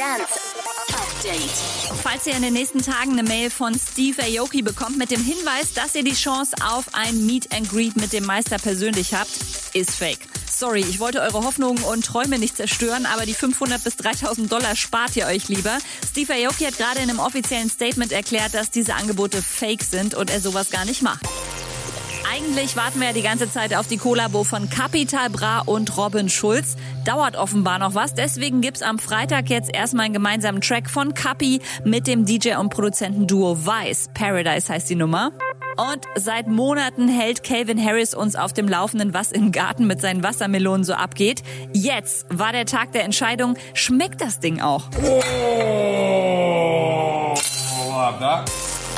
Dance Update. Falls ihr in den nächsten Tagen eine Mail von Steve Aoki bekommt mit dem Hinweis, dass ihr die Chance auf ein Meet and Greet mit dem Meister persönlich habt, ist fake. Sorry, ich wollte eure Hoffnungen und Träume nicht zerstören, aber die 500 bis 3000 Dollar spart ihr euch lieber. Steve Aoki hat gerade in einem offiziellen Statement erklärt, dass diese Angebote fake sind und er sowas gar nicht macht. Eigentlich warten wir ja die ganze Zeit auf die Kollabo von Capital Bra und Robin Schulz. Dauert offenbar noch was. Deswegen gibt's am Freitag jetzt erstmal einen gemeinsamen Track von Capi mit dem DJ und Produzentenduo Vice. Paradise heißt die Nummer. Und seit Monaten hält Calvin Harris uns auf dem Laufenden, was im Garten mit seinen Wassermelonen so abgeht. Jetzt war der Tag der Entscheidung. Schmeckt das Ding auch?